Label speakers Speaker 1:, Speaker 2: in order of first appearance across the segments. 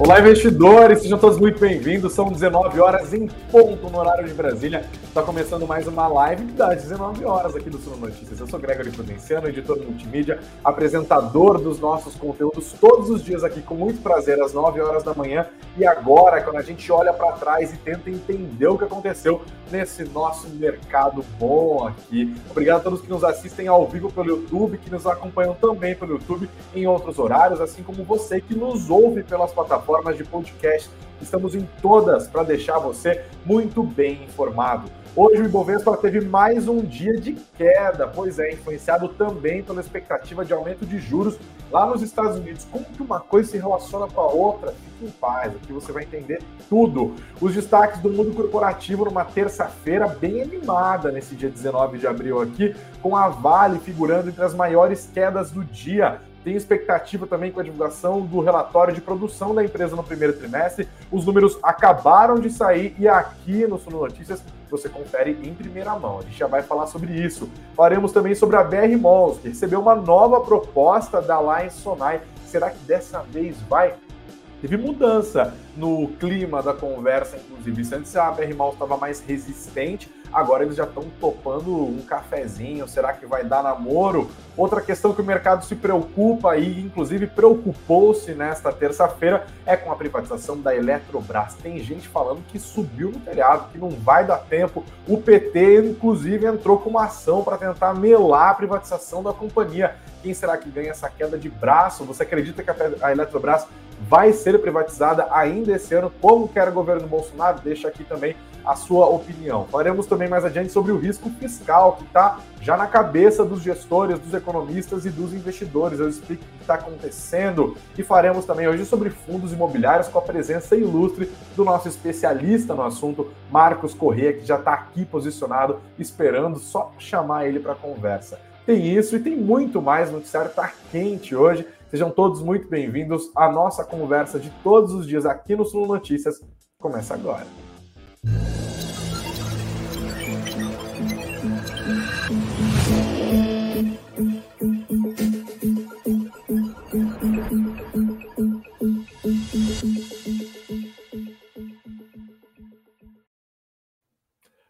Speaker 1: Olá, investidores, sejam todos muito bem-vindos. São 19 horas em ponto no horário de Brasília. Está começando mais uma live das 19 horas aqui do Suno Notícias. Eu sou Gregory Prudenciano, editor multimídia, apresentador dos nossos conteúdos todos os dias aqui com muito prazer às 9 horas da manhã. E agora, quando a gente olha para trás e tenta entender o que aconteceu nesse nosso mercado bom aqui. Obrigado a todos que nos assistem ao vivo pelo YouTube, que nos acompanham também pelo YouTube em outros horários, assim como você que nos ouve pelas plataformas de podcast. Estamos em todas para deixar você muito bem informado. Hoje o Ibovespa teve mais um dia de queda, pois é, influenciado também pela expectativa de aumento de juros lá nos Estados Unidos. Como que uma coisa se relaciona com a outra? Fique em paz, aqui você vai entender tudo. Os destaques do mundo corporativo numa terça-feira bem animada nesse dia 19 de abril aqui, com a Vale figurando entre as maiores quedas do dia. Tem expectativa também com a divulgação do relatório de produção da empresa no primeiro trimestre. Os números acabaram de sair e aqui no Suno Notícias você confere em primeira mão. A gente já vai falar sobre isso. Falaremos também sobre a BR Malls, que recebeu uma nova proposta da Lion Sonai. Será que dessa vez vai teve mudança no clima da conversa, inclusive. Antes a BR Malls estava mais resistente, agora eles já estão topando um cafezinho. Será que vai dar namoro? Outra questão que o mercado se preocupa e, inclusive, preocupou-se nesta terça-feira é com a privatização da Eletrobras. Tem gente falando que subiu no telhado, que não vai dar tempo. O PT, inclusive, entrou com uma ação para tentar melar a privatização da companhia. Quem será que ganha essa queda de braço? Você acredita que a Eletrobras vai ser privatizada ainda esse ano, como quer o governo Bolsonaro? Deixa aqui também a sua opinião. Falaremos também mais adiante sobre o risco fiscal, que está já na cabeça dos gestores, dos economistas e dos investidores. Eu explico o que está acontecendo e faremos também hoje sobre fundos imobiliários com a presença ilustre do nosso especialista no assunto, Marcos Corrêa, que já está aqui posicionado, esperando só chamar ele para conversa. Tem isso e tem muito mais. O noticiário está quente hoje. Sejam todos muito bem-vindos. A nossa conversa de todos os dias aqui no Sul Notícias começa agora.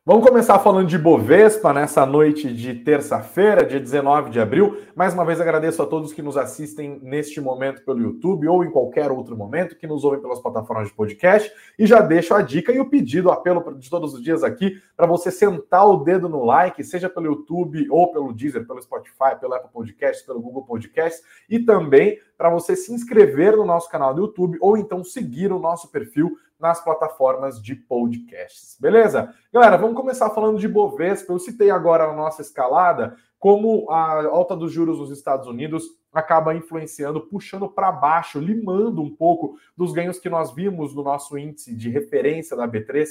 Speaker 1: Vamos começar falando de Bovespa nessa noite de terça-feira, dia 19 de abril. Mais uma vez agradeço a todos que nos assistem neste momento pelo YouTube ou em qualquer outro momento, que nos ouvem pelas plataformas de podcast. E já deixo a dica e o pedido, o apelo de todos os dias aqui, para você sentar o dedo no like, seja pelo YouTube ou pelo Deezer, pelo Spotify, pelo Apple Podcasts, pelo Google Podcasts, e também para você se inscrever no nosso canal do YouTube ou então seguir o nosso perfil nas plataformas de podcasts. Beleza? Galera, vamos começar falando de Bovespa. Eu citei agora a nossa escalada, como a alta dos juros nos Estados Unidos acaba influenciando, puxando para baixo, limando um pouco dos ganhos que nós vimos no nosso índice de referência da B3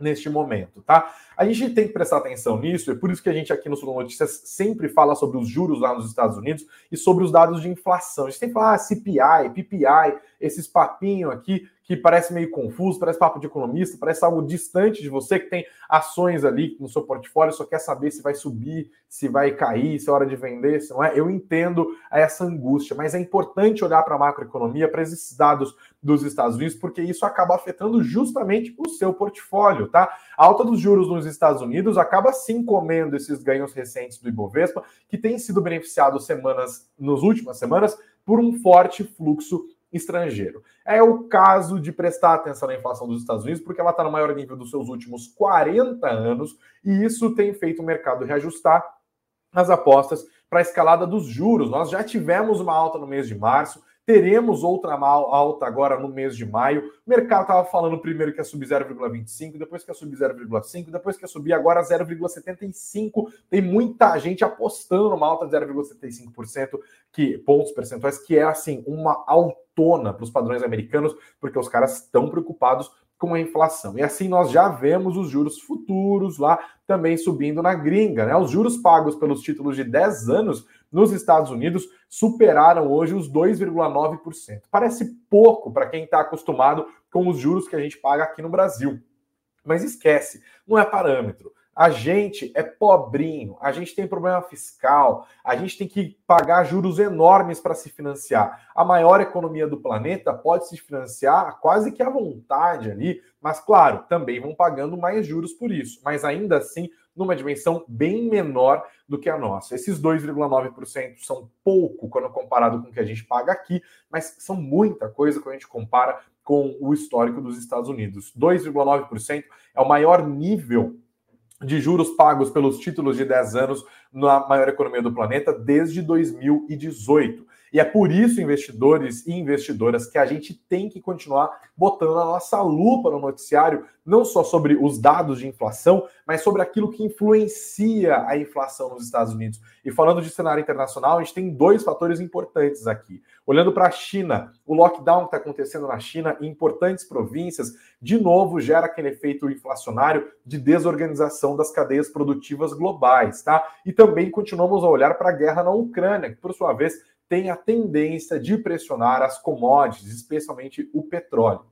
Speaker 1: neste momento, tá? A gente tem que prestar atenção nisso, é por isso que a gente aqui no Sul Notícias sempre fala sobre os juros lá nos Estados Unidos e sobre os dados de inflação. A gente tem que falar ah, CPI, PPI, esses papinhos aqui que parece meio confuso, parece papo de economista, parece algo distante de você que tem ações ali no seu portfólio, só quer saber se vai subir, se vai cair, se é hora de vender, se não é. Eu entendo essa angústia, mas é importante olhar para a macroeconomia, para esses dados dos Estados Unidos, porque isso acaba afetando justamente o seu portfólio, tá? A alta dos juros nos Estados Unidos acaba sim comendo esses ganhos recentes do Ibovespa, que tem sido beneficiado semanas, nas últimas semanas, por um forte fluxo estrangeiro. É o caso de prestar atenção na inflação dos Estados Unidos, porque ela está no maior nível dos seus últimos 40 anos, e isso tem feito o mercado reajustar as apostas para a escalada dos juros. Nós já tivemos uma alta no mês de março, Teremos outra alta agora no mês de maio. O mercado estava falando primeiro que ia subir 0,25, depois que ia subir 0,5, depois que ia subir agora 0,75. Tem muita gente apostando numa alta de 0,75% que pontos percentuais, que é assim uma altona para os padrões americanos, porque os caras estão preocupados com a inflação. E assim nós já vemos os juros futuros lá também subindo na gringa, né? Os juros pagos pelos títulos de 10 anos nos Estados Unidos superaram hoje os 2,9%. Parece pouco para quem está acostumado com os juros que a gente paga aqui no Brasil. Mas esquece, não é parâmetro. A gente é pobrinho, a gente tem problema fiscal, a gente tem que pagar juros enormes para se financiar. A maior economia do planeta pode se financiar quase que à vontade ali, mas claro, também vão pagando mais juros por isso. Mas ainda assim, numa dimensão bem menor do que a nossa. Esses 2,9% são pouco quando comparado com o que a gente paga aqui, mas são muita coisa quando a gente compara com o histórico dos Estados Unidos. 2,9% é o maior nível de juros pagos pelos títulos de 10 anos na maior economia do planeta desde 2018. E é por isso, investidores e investidoras, que a gente tem que continuar botando a nossa lupa no noticiário, não só sobre os dados de inflação, mas sobre aquilo que influencia a inflação nos Estados Unidos. E falando de cenário internacional, a gente tem dois fatores importantes aqui. Olhando para a China, o lockdown que está acontecendo na China em importantes províncias, de novo gera aquele efeito inflacionário de desorganização das cadeias produtivas globais, tá? E também continuamos a olhar para a guerra na Ucrânia, que por sua vez tem a tendência de pressionar as commodities, especialmente o petróleo,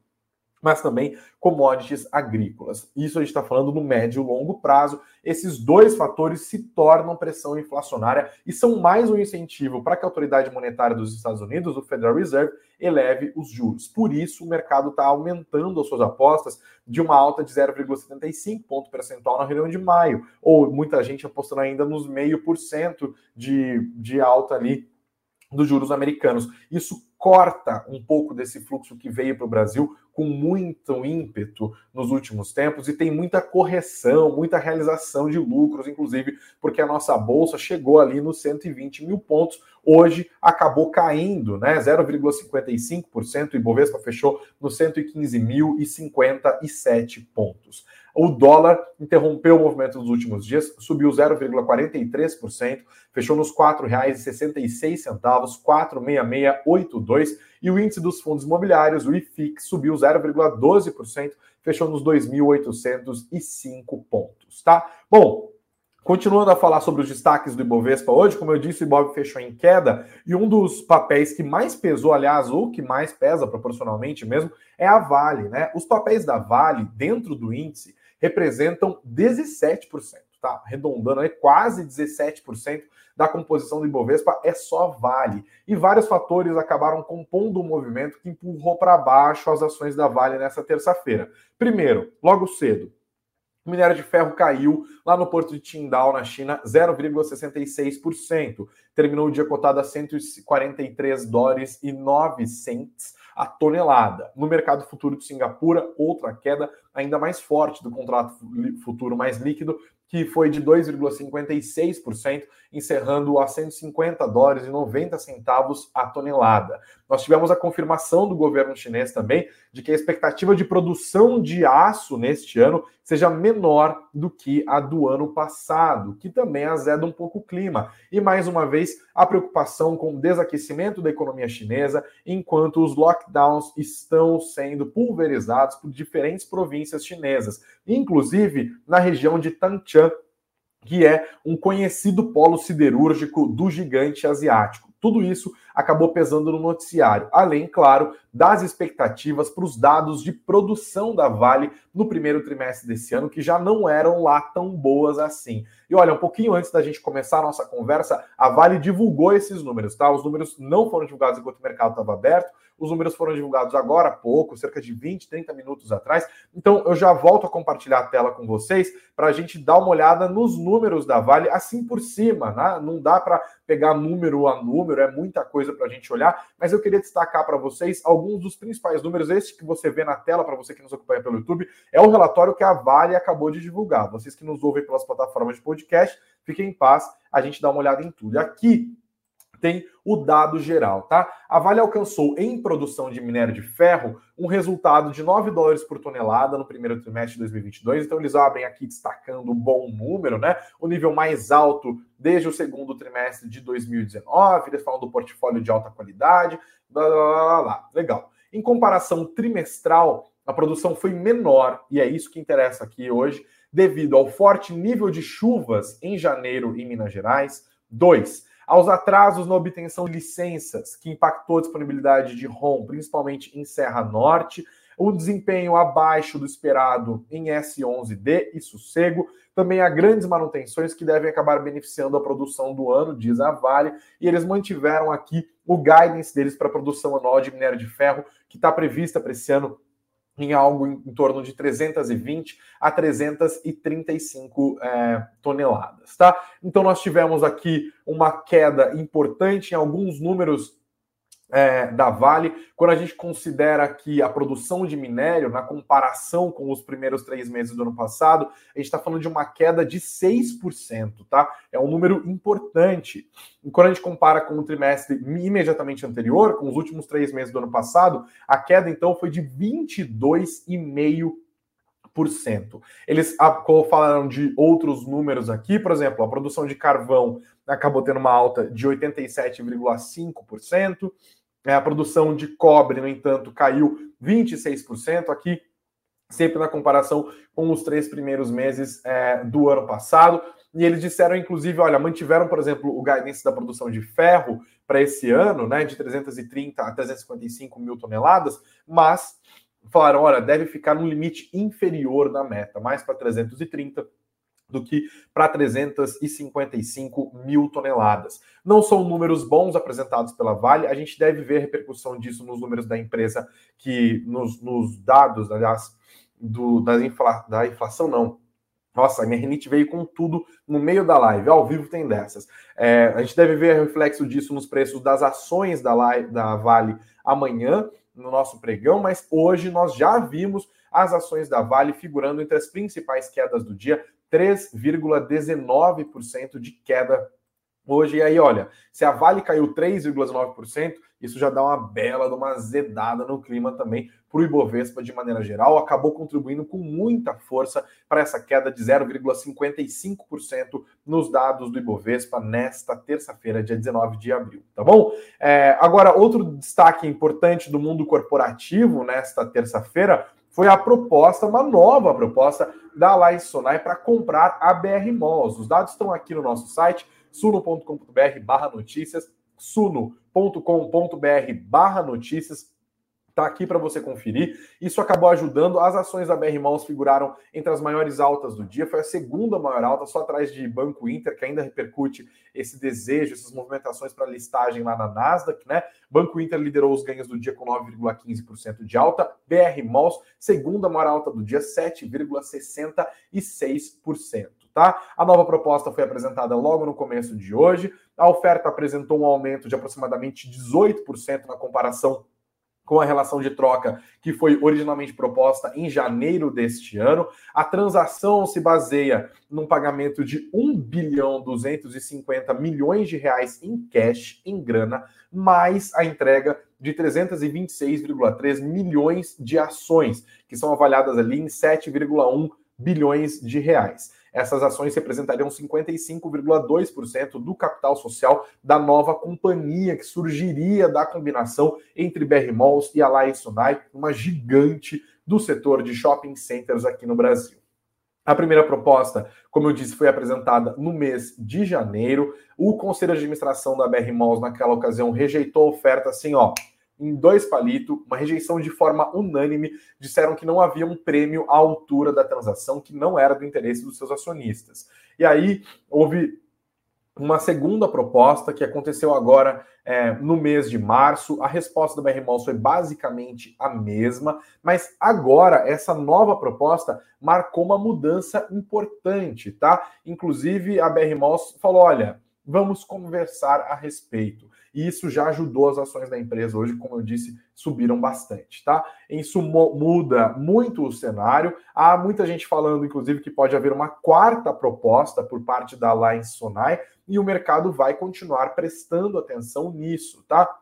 Speaker 1: mas também commodities agrícolas. Isso a gente está falando no médio e longo prazo. Esses dois fatores se tornam pressão inflacionária e são mais um incentivo para que a autoridade monetária dos Estados Unidos, o Federal Reserve, eleve os juros. Por isso, o mercado está aumentando as suas apostas de uma alta de 0,75 ponto percentual na reunião de maio, ou muita gente apostando ainda nos meio por cento de, alta ali dos juros americanos. Isso corta um pouco desse fluxo que veio para o Brasil com muito ímpeto nos últimos tempos e tem muita correção, muita realização de lucros, inclusive porque a nossa bolsa chegou ali nos 120 mil pontos, hoje acabou caindo, né? 0,55%, e Bovespa fechou nos 115.057 pontos. O dólar interrompeu o movimento nos últimos dias, subiu 0,43%, fechou nos R$ 4,66, 46682, e o índice dos fundos imobiliários, o IFIX, subiu 0,12%, fechou nos 2.805 pontos, tá? Bom, Continuando a falar sobre os destaques do Ibovespa hoje, como eu disse, o Ibov fechou em queda e um dos papéis que mais pesou, aliás, ou que mais pesa proporcionalmente mesmo, é a Vale, né? Os papéis da Vale dentro do índice representam 17%, tá? Arredondando aí, quase 17% da composição do Ibovespa é só Vale. E vários fatores acabaram compondo o um movimento que empurrou para baixo as ações da Vale nessa terça-feira. Primeiro, logo cedo, o minério de ferro caiu lá no porto de Qingdao, na China, 0,66%. Terminou o dia cotado a 143 dólares e 9 cents a tonelada. No mercado futuro de Singapura, outra queda ainda mais forte do contrato futuro mais líquido, que foi de 2,56%, encerrando a 150 dólares e 90 centavos a tonelada. Nós tivemos a confirmação do governo chinês também de que a expectativa de produção de aço neste ano seja menor do que a do ano passado, que também azeda um pouco o clima. E mais uma vez, a preocupação com o desaquecimento da economia chinesa, enquanto os lockdowns estão sendo pulverizados por diferentes províncias chinesas, inclusive na região de Tanchan, que é um conhecido polo siderúrgico do gigante asiático. Tudo isso acabou pesando no noticiário, além, claro, das expectativas para os dados de produção da Vale no primeiro trimestre desse ano, que já não eram lá tão boas assim. E olha, um pouquinho antes da gente começar a nossa conversa, a Vale divulgou esses números, tá? Os números não foram divulgados enquanto o mercado estava aberto, os números foram divulgados agora há pouco, cerca de 20, 30 minutos atrás. Então eu já volto a compartilhar a tela com vocês para a gente dar uma olhada nos números da Vale assim por cima, né? Não dá para pegar número a número, é muita coisa para a gente olhar, mas eu queria destacar para vocês alguns dos principais números. Este que você vê na tela, para você que nos acompanha pelo YouTube, é o relatório que a Vale acabou de divulgar. Vocês que nos ouvem pelas plataformas de podcast, fiquem em paz, a gente dá uma olhada em tudo. Aqui tem o dado geral, tá? A Vale alcançou em produção de minério de ferro um resultado de 9 dólares por tonelada no primeiro trimestre de 2022. Então eles abrem aqui destacando um bom número, né? O nível mais alto desde o segundo trimestre de 2019. Eles falam do portfólio de alta qualidade, blá blá blá, blá. legal. Em comparação trimestral, a produção foi menor e é isso que interessa aqui hoje, devido ao forte nível de chuvas em janeiro em Minas Gerais. Dois, aos atrasos na obtenção de licenças, que impactou a disponibilidade de ROM, principalmente em Serra Norte, o desempenho abaixo do esperado em S11D e Sossego, também há grandes manutenções que devem acabar beneficiando a produção do ano, diz a Vale, e eles mantiveram aqui o guidance deles para a produção anual de minério de ferro, que está prevista para esse ano em algo em, em, torno de 320 a 335 é, toneladas, tá? Então nós tivemos aqui uma queda importante em alguns números é, da Vale, quando a gente considera que a produção de minério, na comparação com os primeiros três meses do ano passado, a gente está falando de uma queda de 6%, tá? É um número importante. E quando a gente compara com o trimestre imediatamente anterior, com os últimos três meses do ano passado, a queda então foi de 22,5%. Eles falaram de outros números aqui, por exemplo, a produção de carvão acabou tendo uma alta de 87,5%. É, a produção de cobre, no entanto, caiu 26% aqui, sempre na comparação com os três primeiros meses é, do ano passado. E eles disseram, inclusive, olha, mantiveram, por exemplo, o guidance da produção de ferro para esse ano, né, de 330 a 355 mil toneladas, mas falaram, olha, deve ficar num limite inferior da meta, mais para 330 do que para 355 mil toneladas. Não são números bons apresentados pela Vale, a gente deve ver a repercussão disso nos números da empresa, que nos, nos dados, aliás, do, da, infla, da inflação, não. Nossa, a minha rinite veio com tudo no meio da live, ao vivo tem dessas. É, a gente deve ver reflexo disso nos preços das ações da, live, da Vale amanhã, no nosso pregão, mas hoje nós já vimos as ações da Vale figurando entre as principais quedas do dia, 3,19% de queda hoje. E aí, olha, se a Vale caiu 3,9%, isso já dá uma bela, uma zedada no clima também para o Ibovespa de maneira geral. Acabou contribuindo com muita força para essa queda de 0,55% nos dados do Ibovespa nesta terça-feira, dia 19 de abril, tá bom? É, agora, outro destaque importante do mundo corporativo nesta terça-feira foi a proposta, uma nova proposta da Laís Sonai para comprar a BR Malls. Os dados estão aqui no nosso site, suno.com.br barra notícias, suno.com.br barra notícias Está aqui para você conferir. Isso acabou ajudando. As ações da BR Malls figuraram entre as maiores altas do dia. Foi a segunda maior alta, só atrás de Banco Inter, que ainda repercute esse desejo, essas movimentações para listagem lá na Nasdaq, né? Banco Inter liderou os ganhos do dia com 9,15% de alta. BR Malls, segunda maior alta do dia, 7,66%. Tá? A nova proposta foi apresentada logo no começo de hoje. A oferta apresentou um aumento de aproximadamente 18% na comparação com a relação de troca que foi originalmente proposta em janeiro deste ano. A transação se baseia num pagamento de 1 bilhão 250 milhões de reais em cash, em grana, mais a entrega de 326,3 milhões de ações, que são avaliadas ali em 7,1 bilhões de reais. Essas ações representariam 55,2% do capital social da nova companhia que surgiria da combinação entre BR Malls e Alliance Sunai, uma gigante do setor de shopping centers aqui no Brasil. A primeira proposta, como eu disse, foi apresentada no mês de janeiro. O Conselho de Administração da BR Malls, naquela ocasião, rejeitou a oferta assim, ó em dois palitos, uma rejeição de forma unânime, disseram que não havia um prêmio à altura da transação, que não era do interesse dos seus acionistas. E aí houve uma segunda proposta que aconteceu agora é, no mês de março. A resposta da BR Malls foi basicamente a mesma, mas agora essa nova proposta marcou uma mudança importante, tá? Inclusive a BR Malls falou: olha, vamos conversar a respeito. E isso já ajudou as ações da empresa hoje, como eu disse, subiram bastante, tá? Isso muda muito o cenário. Há muita gente falando, inclusive, que pode haver uma quarta proposta por parte da Alliance Sonai e o mercado vai continuar prestando atenção nisso, tá?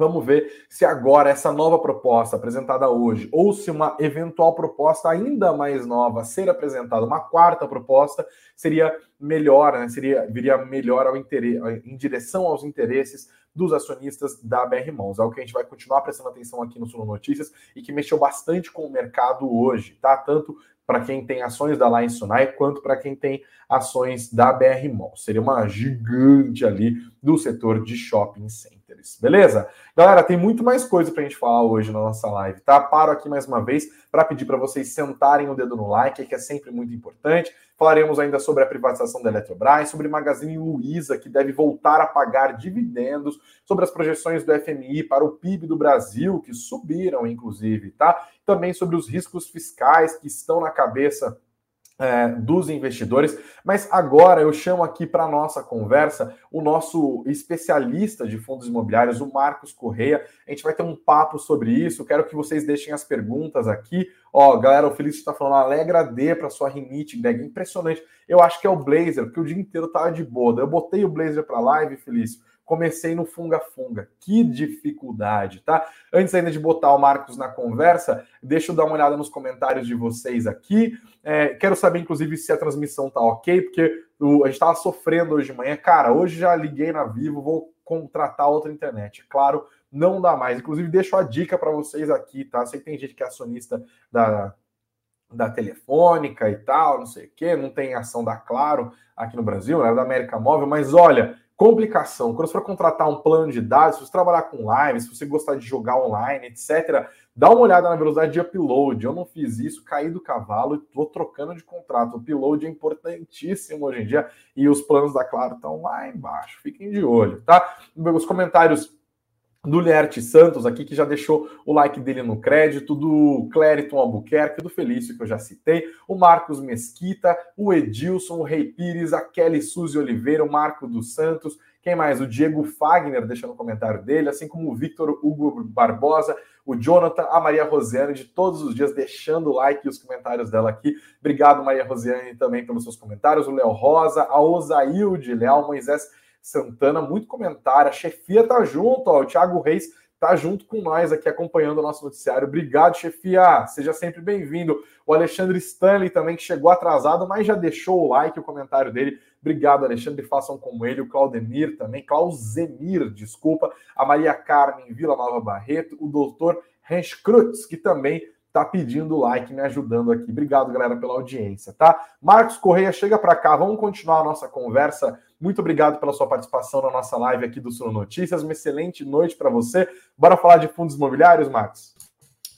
Speaker 1: Vamos ver se agora essa nova proposta apresentada hoje, ou se uma eventual proposta ainda mais nova ser apresentada, uma quarta proposta, seria melhor, né? seria, viria melhor ao interesse, em direção aos interesses dos acionistas da BR Mãos. Algo que a gente vai continuar prestando atenção aqui no Suno Notícias e que mexeu bastante com o mercado hoje, tá? Tanto para quem tem ações da Line Sunai, quanto para quem tem ações da BR Mall. Seria uma gigante ali do setor de shopping beleza? Galera, tem muito mais coisa para a gente falar hoje na nossa live, tá? Paro aqui mais uma vez para pedir para vocês sentarem o dedo no like, que é sempre muito importante Falaremos ainda sobre a privatização da Eletrobras, sobre Magazine Luiza, que deve voltar a pagar dividendos, sobre as projeções do FMI para o PIB do Brasil, que subiram, inclusive, tá? Também sobre os riscos fiscais que estão na cabeça é, dos investidores. Mas agora eu chamo aqui para nossa conversa o nosso especialista de fundos imobiliários, o Marcos Correia. A gente vai ter um papo sobre isso. Quero que vocês deixem as perguntas aqui. Ó, galera, o Felício está falando Alegra D para sua rinite, Greg. Impressionante. Eu acho que é o Blazer, porque o dia inteiro tava de boa. Eu botei o Blazer para live, Felício comecei no funga-funga. Que dificuldade, tá? Antes ainda de botar o Marcos na conversa, deixa eu dar uma olhada nos comentários de vocês aqui. É, quero saber, inclusive, se a transmissão tá ok, porque o, a gente estava sofrendo hoje de manhã. Cara, hoje já liguei na Vivo, vou contratar outra internet. Claro, não dá mais. Inclusive, deixo a dica para vocês aqui, tá? Sei que tem gente que é acionista da, da Telefônica e tal, não sei o quê, não tem ação da Claro aqui no Brasil, né, da América Móvel, mas olha, Complicação, quando você for contratar um plano de dados, se você trabalhar com live, se você gostar de jogar online, etc., dá uma olhada na velocidade de upload. Eu não fiz isso, caí do cavalo e estou trocando de contrato. O upload é importantíssimo hoje em dia e os planos da Claro estão lá embaixo. Fiquem de olho, tá? Os comentários do Lierte Santos aqui, que já deixou o like dele no crédito, do Clériton Albuquerque, do Felício, que eu já citei, o Marcos Mesquita, o Edilson, o Rei Pires, a Kelly Suzy Oliveira, o Marco dos Santos, quem mais? O Diego Fagner, deixando o comentário dele, assim como o Victor Hugo Barbosa, o Jonathan, a Maria Rosiane, de todos os dias, deixando o like e os comentários dela aqui. Obrigado, Maria Rosiane, também pelos seus comentários. O Léo Rosa, a Osailde, Leal Moisés Santana, muito comentário. A chefia tá junto, ó, o Thiago Reis tá junto com nós aqui acompanhando o nosso noticiário. Obrigado, chefia. Seja sempre bem-vindo. O Alexandre Stanley também, que chegou atrasado, mas já deixou o like, o comentário dele. Obrigado, Alexandre. Façam como ele. O Claudemir também. Clauzemir, desculpa. A Maria Carmen Vila Nova Barreto. O doutor Hans Krutz, que também tá pedindo like, me ajudando aqui. Obrigado, galera, pela audiência, tá? Marcos Correia, chega para cá. Vamos continuar a nossa conversa muito obrigado pela sua participação na nossa live aqui do Suno Notícias. Uma excelente noite para você. Bora falar de fundos imobiliários, Marcos?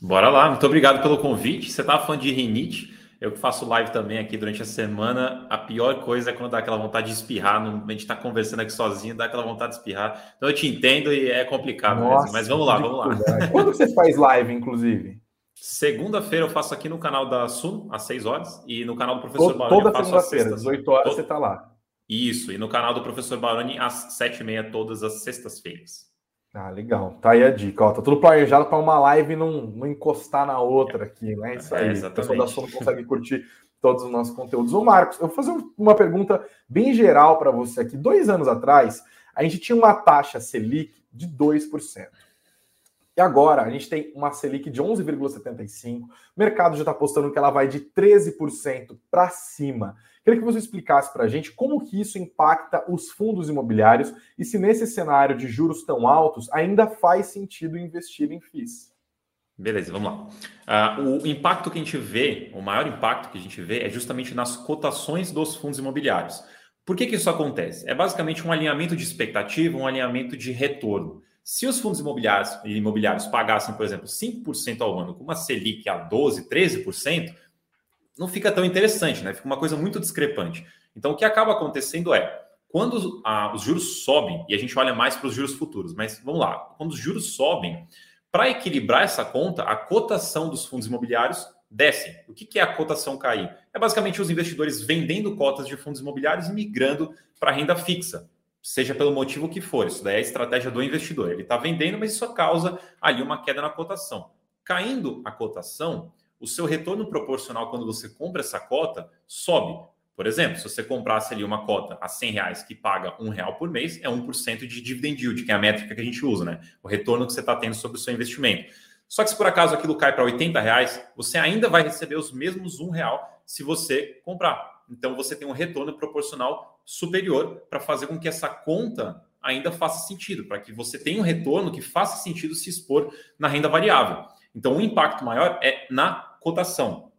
Speaker 2: Bora lá. Muito obrigado pelo convite. Você estava falando de rinite. Eu que faço live também aqui durante a semana. A pior coisa é quando dá aquela vontade de espirrar. A gente está conversando aqui sozinho, dá aquela vontade de espirrar. Então eu te entendo e é complicado Nossa, mesmo. Mas vamos lá, vamos lá.
Speaker 1: Quando você faz live, inclusive?
Speaker 2: Segunda-feira eu faço aqui no canal da Sun, às 6 horas, e no canal do professor
Speaker 1: Toda, Toda segunda-feira, às 8 horas, você está lá.
Speaker 2: Isso, e no canal do professor Baroni às sete e meia, todas as sextas-feiras.
Speaker 1: Ah, legal. Tá aí a dica. Ó, tá tudo planejado para uma live não, não encostar na outra aqui, né? Isso aí. É, o pessoal da Sono consegue curtir todos os nossos conteúdos. Ô, Marcos, eu vou fazer uma pergunta bem geral para você aqui. Dois anos atrás, a gente tinha uma taxa Selic de 2%. E agora a gente tem uma Selic de 11,75%. O mercado já está apostando que ela vai de 13% para cima. Queria que você explicasse para a gente como que isso impacta os fundos imobiliários e se nesse cenário de juros tão altos ainda faz sentido investir em FIIs.
Speaker 2: Beleza, vamos lá. Uh, o impacto que a gente vê, o maior impacto que a gente vê é justamente nas cotações dos fundos imobiliários. Por que, que isso acontece? É basicamente um alinhamento de expectativa, um alinhamento de retorno. Se os fundos imobiliários, imobiliários pagassem, por exemplo, 5% ao ano com uma Selic a 12%, 13%, não fica tão interessante, né? Fica uma coisa muito discrepante. Então, o que acaba acontecendo é, quando a, os juros sobem, e a gente olha mais para os juros futuros, mas vamos lá, quando os juros sobem, para equilibrar essa conta, a cotação dos fundos imobiliários desce. O que, que é a cotação cair? É basicamente os investidores vendendo cotas de fundos imobiliários e migrando para renda fixa seja pelo motivo que for. Isso daí é a estratégia do investidor. Ele está vendendo, mas isso causa ali uma queda na cotação. Caindo a cotação, o seu retorno proporcional quando você compra essa cota sobe. Por exemplo, se você comprasse ali uma cota a 100 reais que paga um real por mês, é 1% de dividend yield, que é a métrica que a gente usa, né? O retorno que você está tendo sobre o seu investimento. Só que se por acaso aquilo cai para 80 reais, você ainda vai receber os mesmos um real se você comprar. Então você tem um retorno proporcional superior para fazer com que essa conta ainda faça sentido, para que você tenha um retorno que faça sentido se expor na renda variável. Então, o impacto maior é na cotação.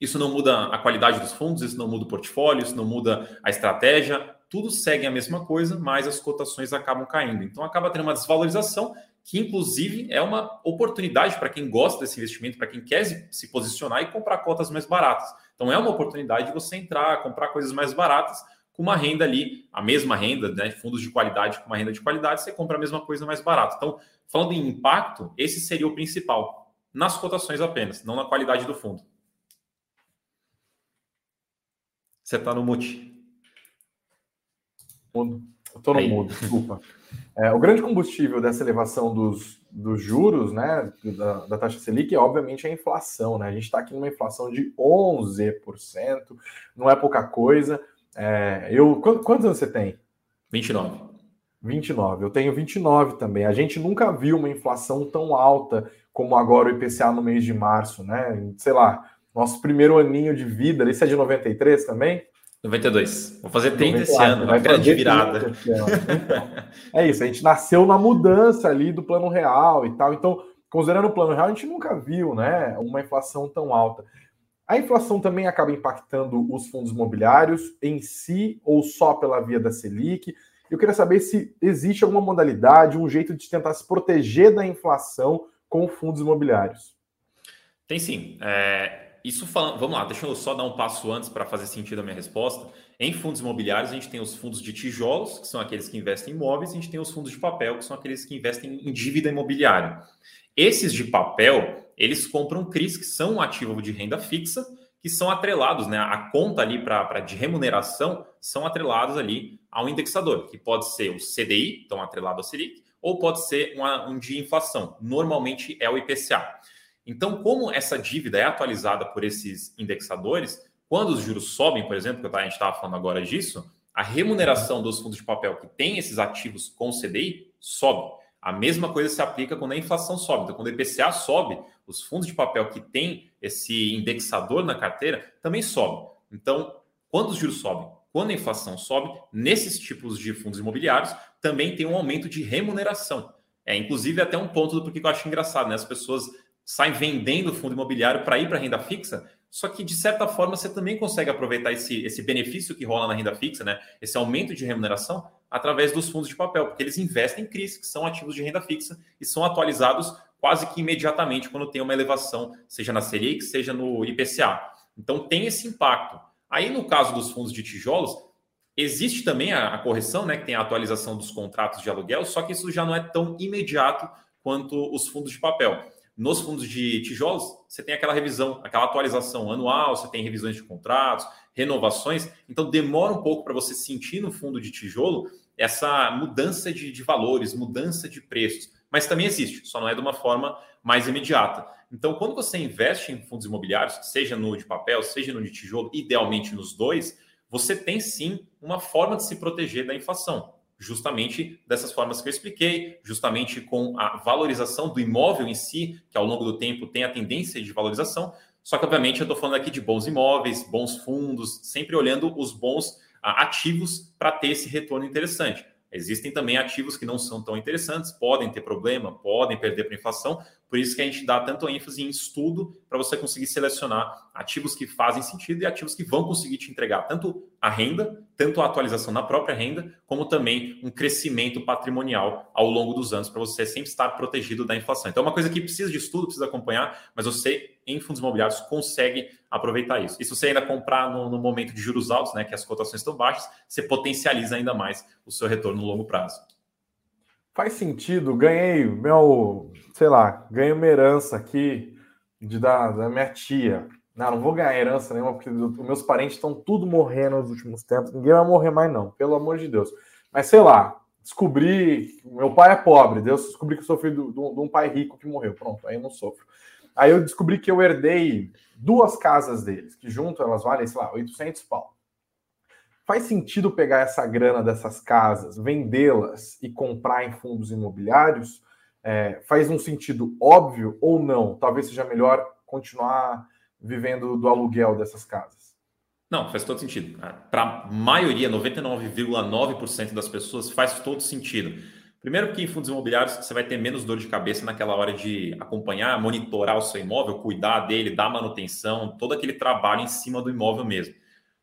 Speaker 2: Isso não muda a qualidade dos fundos, isso não muda o portfólio, isso não muda a estratégia, tudo segue a mesma coisa, mas as cotações acabam caindo. Então, acaba tendo uma desvalorização que, inclusive, é uma oportunidade para quem gosta desse investimento, para quem quer se posicionar e comprar cotas mais baratas. Então é uma oportunidade de você entrar, comprar coisas mais baratas com uma renda ali, a mesma renda, né, fundos de qualidade com uma renda de qualidade, você compra a mesma coisa mais barata. Então, falando em impacto, esse seria o principal, nas cotações apenas, não na qualidade do fundo. Você está no mute.
Speaker 1: Mudo. Estou no mudo, desculpa. É, o grande combustível dessa elevação dos, dos juros, né, da, da, taxa Selic, é obviamente a inflação, né? A gente está aqui numa inflação de 11%, não é pouca coisa. É, eu, quantos anos você tem?
Speaker 2: 29.
Speaker 1: 29. Eu tenho 29 também. A gente nunca viu uma inflação tão alta como agora o IPCA no mês de março, né? Sei lá, nosso primeiro aninho de vida. Isso é de 93 também?
Speaker 2: 92. Vou fazer 30 esse ano, vai grande virada.
Speaker 1: É isso, a gente nasceu na mudança ali do plano real e tal. Então, considerando o plano real, a gente nunca viu, né, uma inflação tão alta. A inflação também acaba impactando os fundos imobiliários em si ou só pela via da Selic. Eu queria saber se existe alguma modalidade, um jeito de tentar se proteger da inflação com fundos imobiliários.
Speaker 2: Tem sim. É, isso falando, vamos lá, deixa eu só dar um passo antes para fazer sentido a minha resposta. Em fundos imobiliários, a gente tem os fundos de tijolos, que são aqueles que investem em imóveis, e a gente tem os fundos de papel, que são aqueles que investem em dívida imobiliária. Esses de papel, eles compram CRIs, que são um ativo de renda fixa, que são atrelados, né? A conta ali para de remuneração são atrelados ali ao indexador, que pode ser o CDI, então atrelado ao Selic, ou pode ser uma, um de inflação. Normalmente é o IPCA. Então, como essa dívida é atualizada por esses indexadores, quando os juros sobem, por exemplo, que a gente estava falando agora disso, a remuneração dos fundos de papel que tem esses ativos com CDI sobe. A mesma coisa se aplica quando a inflação sobe. Então, quando o IPCA sobe, os fundos de papel que tem esse indexador na carteira também sobem. Então, quando os juros sobem, quando a inflação sobe, nesses tipos de fundos imobiliários também tem um aumento de remuneração. É, inclusive, até um ponto do porquê que eu acho engraçado, né? As pessoas sai vendendo fundo imobiliário para ir para renda fixa, só que de certa forma você também consegue aproveitar esse, esse benefício que rola na renda fixa, né? Esse aumento de remuneração através dos fundos de papel, porque eles investem em CRIs, que são ativos de renda fixa e são atualizados quase que imediatamente quando tem uma elevação, seja na Selic, seja no IPCA. Então tem esse impacto. Aí no caso dos fundos de tijolos, existe também a, a correção, né, que tem a atualização dos contratos de aluguel, só que isso já não é tão imediato quanto os fundos de papel. Nos fundos de tijolos, você tem aquela revisão, aquela atualização anual, você tem revisões de contratos, renovações. Então, demora um pouco para você sentir no fundo de tijolo essa mudança de, de, valores, mudança de preços. Mas também existe, só não é de uma forma mais imediata. Então, quando você investe em fundos imobiliários, seja no de papel, seja no de tijolo, idealmente nos dois, você tem sim uma forma de se proteger da inflação justamente dessas formas que eu expliquei, justamente com a valorização do imóvel em si, que ao longo do tempo tem a tendência de valorização. Só que, obviamente, eu estou falando aqui de bons imóveis, bons fundos, sempre olhando os bons ah, ativos para ter esse retorno interessante. Existem também ativos que não são tão interessantes, podem ter problema, podem perder para inflação, por isso que a gente dá tanto ênfase em estudo para você conseguir selecionar ativos que fazem sentido e ativos que vão conseguir te entregar tanto a renda, tanto a atualização na própria renda, como também um crescimento patrimonial ao longo dos anos para você sempre estar protegido da inflação. Então, é uma coisa que precisa de estudo, precisa acompanhar, mas você, em fundos imobiliários, consegue aproveitar isso. E se você ainda comprar no, no momento de juros altos, né, que as cotações estão baixas, você potencializa ainda mais o seu retorno no longo prazo
Speaker 1: faz sentido. Ganhei meu, sei lá, ganhei uma herança aqui de, da, da minha tia. Não, não vou ganhar herança nenhuma, porque meus parentes estão tudo morrendo nos últimos tempos. Ninguém vai morrer mais, não, pelo amor de Deus. Mas sei lá, descobri. Meu pai é pobre, Deus descobri que eu sou filho de um pai rico que morreu. Pronto, aí eu não sofro. Aí eu descobri que eu herdei duas casas deles, que junto elas valem, sei lá, 800 pau. Faz sentido pegar essa grana dessas casas, vendê-las e comprar em fundos imobiliários? É, faz um sentido óbvio ou não? Talvez seja melhor continuar vivendo do aluguel dessas casas.
Speaker 2: Não, faz todo sentido. Para a maioria, 99,9% das pessoas, faz todo sentido. Primeiro que em fundos imobiliários você vai ter menos dor de cabeça naquela hora de acompanhar, monitorar o seu imóvel, cuidar dele, dar manutenção, todo aquele trabalho em cima do imóvel mesmo.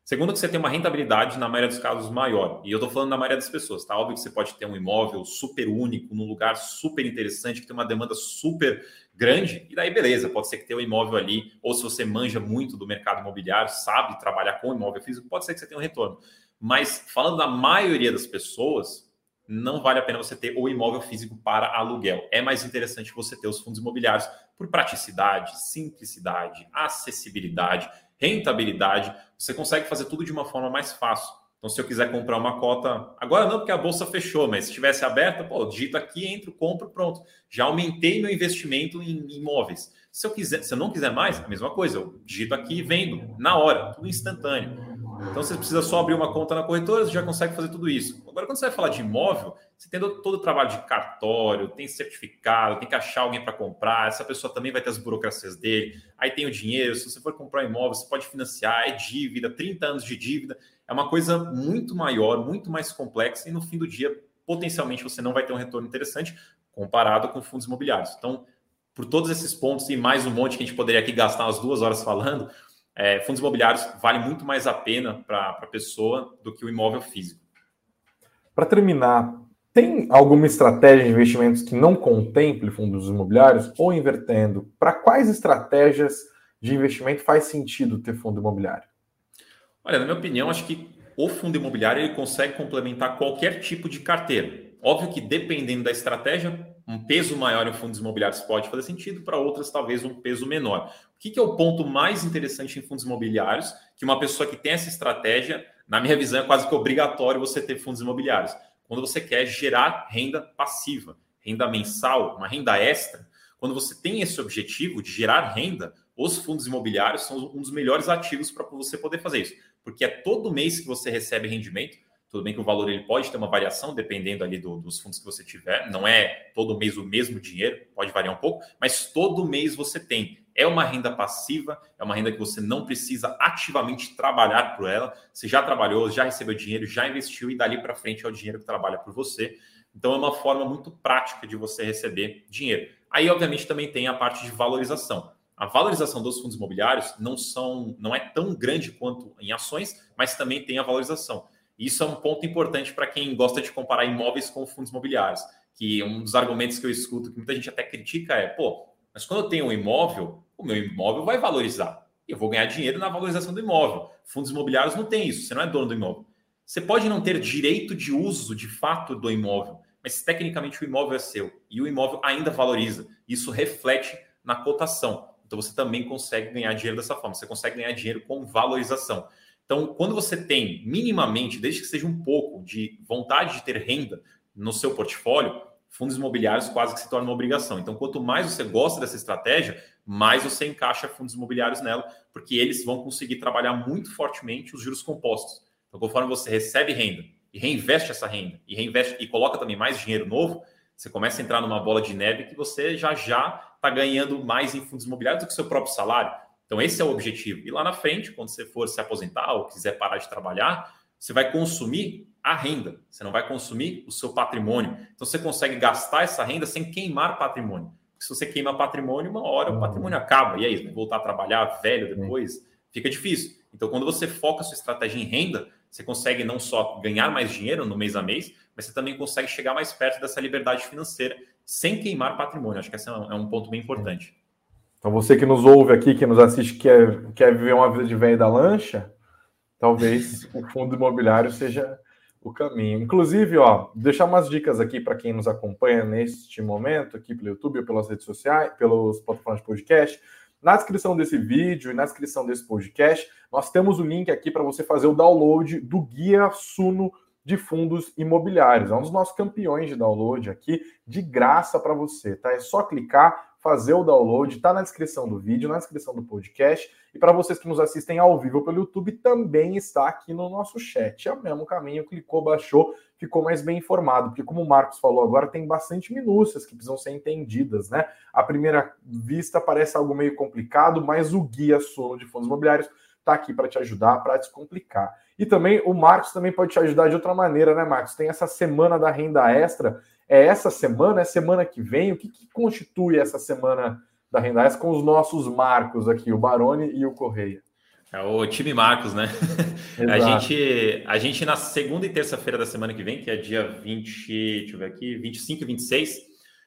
Speaker 2: Segundo, que você tem uma rentabilidade, na maioria dos casos, maior. E eu estou falando da maioria das pessoas, tá? Óbvio que você pode ter um imóvel super único, num lugar super interessante, que tem uma demanda super grande, e daí beleza, pode ser que tenha um imóvel ali, ou se você manja muito do mercado imobiliário, sabe trabalhar com imóvel físico, pode ser que você tenha um retorno. Mas falando da maioria das pessoas, não vale a pena você ter o imóvel físico para aluguel. É mais interessante você ter os fundos imobiliários por praticidade, simplicidade, acessibilidade, rentabilidade. Você consegue fazer tudo de uma forma mais fácil. Então, se eu quiser comprar uma cota, agora não, porque a bolsa fechou, mas se estivesse aberta, pô, digito aqui, entro, compro, pronto. Já aumentei meu investimento em imóveis. Se eu quiser, se eu não quiser mais, a mesma coisa, eu digito aqui e vendo na hora, tudo instantâneo. Então você precisa só abrir uma conta na corretora, você já consegue fazer tudo isso. Agora, quando você vai falar de imóvel, você tem todo o trabalho de cartório, tem certificado, tem que achar alguém para comprar, essa pessoa também vai ter as burocracias dele, aí tem o dinheiro, se você for comprar um imóvel, você pode financiar, é dívida, 30 anos de dívida, é uma coisa muito maior, muito mais complexa, e no fim do dia, potencialmente, você não vai ter um retorno interessante comparado com fundos imobiliários. Então, por todos esses pontos e mais um monte que a gente poderia aqui gastar umas duas horas falando, é, fundos imobiliários vale muito mais a pena para a pessoa do que o imóvel físico.
Speaker 1: Para terminar, tem alguma estratégia de investimentos que não contemple fundos imobiliários ou invertendo? Para quais estratégias de investimento faz sentido ter fundo imobiliário?
Speaker 2: Olha, na minha opinião, acho que o fundo imobiliário ele consegue complementar qualquer tipo de carteira. Óbvio que dependendo da estratégia, um peso maior em fundos imobiliários pode fazer sentido, para outras, talvez um peso menor. O que, que é o ponto mais interessante em fundos imobiliários? Que uma pessoa que tem essa estratégia, na minha visão, é quase que obrigatório você ter fundos imobiliários. Quando você quer gerar renda passiva, renda mensal, uma renda extra, quando você tem esse objetivo de gerar renda, os fundos imobiliários são um dos melhores ativos para você poder fazer isso. Porque é todo mês que você recebe rendimento, tudo bem que o valor ele pode ter uma variação dependendo ali do, dos fundos que você tiver. Não é todo mês o mesmo dinheiro, pode variar um pouco, mas todo mês você tem. É uma renda passiva, é uma renda que você não precisa ativamente trabalhar por ela. Você já trabalhou, já recebeu dinheiro, já investiu e dali para frente é o dinheiro que trabalha por você. Então é uma forma muito prática de você receber dinheiro. Aí, obviamente, também tem a parte de valorização. A valorização dos fundos imobiliários não são, não é tão grande quanto em ações, mas também tem a valorização. Isso é um ponto importante para quem gosta de comparar imóveis com fundos imobiliários. Que um dos argumentos que eu escuto, que muita gente até critica, é: pô, mas quando eu tenho um imóvel, o meu imóvel vai valorizar. Eu vou ganhar dinheiro na valorização do imóvel. Fundos imobiliários não tem isso, você não é dono do imóvel. Você pode não ter direito de uso de fato do imóvel, mas tecnicamente o imóvel é seu e o imóvel ainda valoriza. Isso reflete na cotação. Então você também consegue ganhar dinheiro dessa forma. Você consegue ganhar dinheiro com valorização. Então, quando você tem minimamente, desde que seja um pouco, de vontade de ter renda no seu portfólio, fundos imobiliários quase que se torna uma obrigação. Então, quanto mais você gosta dessa estratégia, mais você encaixa fundos imobiliários nela, porque eles vão conseguir trabalhar muito fortemente os juros compostos. Então, conforme você recebe renda e reinveste essa renda e reinveste e coloca também mais dinheiro novo, você começa a entrar numa bola de neve que você já já está ganhando mais em fundos imobiliários do que seu próprio salário. Então, esse é o objetivo. E lá na frente, quando você for se aposentar ou quiser parar de trabalhar, você vai consumir a renda, você não vai consumir o seu patrimônio. Então, você consegue gastar essa renda sem queimar patrimônio. Porque se você queima patrimônio, uma hora o uhum. patrimônio acaba. E aí, vai voltar a trabalhar velho depois? Fica difícil. Então, quando você foca a sua estratégia em renda, você consegue não só ganhar mais dinheiro no mês a mês, mas você também consegue chegar mais perto dessa liberdade financeira sem queimar patrimônio. Acho que esse é um é ponto bem importante.
Speaker 1: Então, você que nos ouve aqui, que nos assiste, quer, quer viver uma vida de velho da lancha, talvez o fundo imobiliário seja o caminho. Inclusive, ó, deixar umas dicas aqui para quem nos acompanha neste momento, aqui pelo YouTube ou pelas redes sociais, pelos plataformas de podcast. Na descrição desse vídeo e na descrição desse podcast, nós temos o link aqui para você fazer o download do Guia Suno de Fundos Imobiliários. É um dos nossos campeões de download aqui, de graça para você, tá? É só clicar, fazer o download, está na descrição do vídeo, na descrição do podcast. E para vocês que nos assistem ao vivo pelo YouTube, também está aqui no nosso chat. É o mesmo caminho, clicou, baixou, ficou mais bem informado. Porque, como o Marcos falou agora, tem bastante minúcias que precisam ser entendidas, né? À primeira vista parece algo meio complicado, mas o guia sono de fundos imobiliários está aqui para te ajudar, para descomplicar. E também o Marcos também pode te ajudar de outra maneira, né, Marcos? Tem essa semana da renda extra é essa semana? É semana que vem? O que, que constitui essa semana da Renda Extra com os nossos marcos aqui, o Baroni e o Correia?
Speaker 2: É o time Marcos, né? a gente, a gente na segunda e terça-feira da semana que vem, que é dia 20, deixa eu ver aqui, 25 e 26,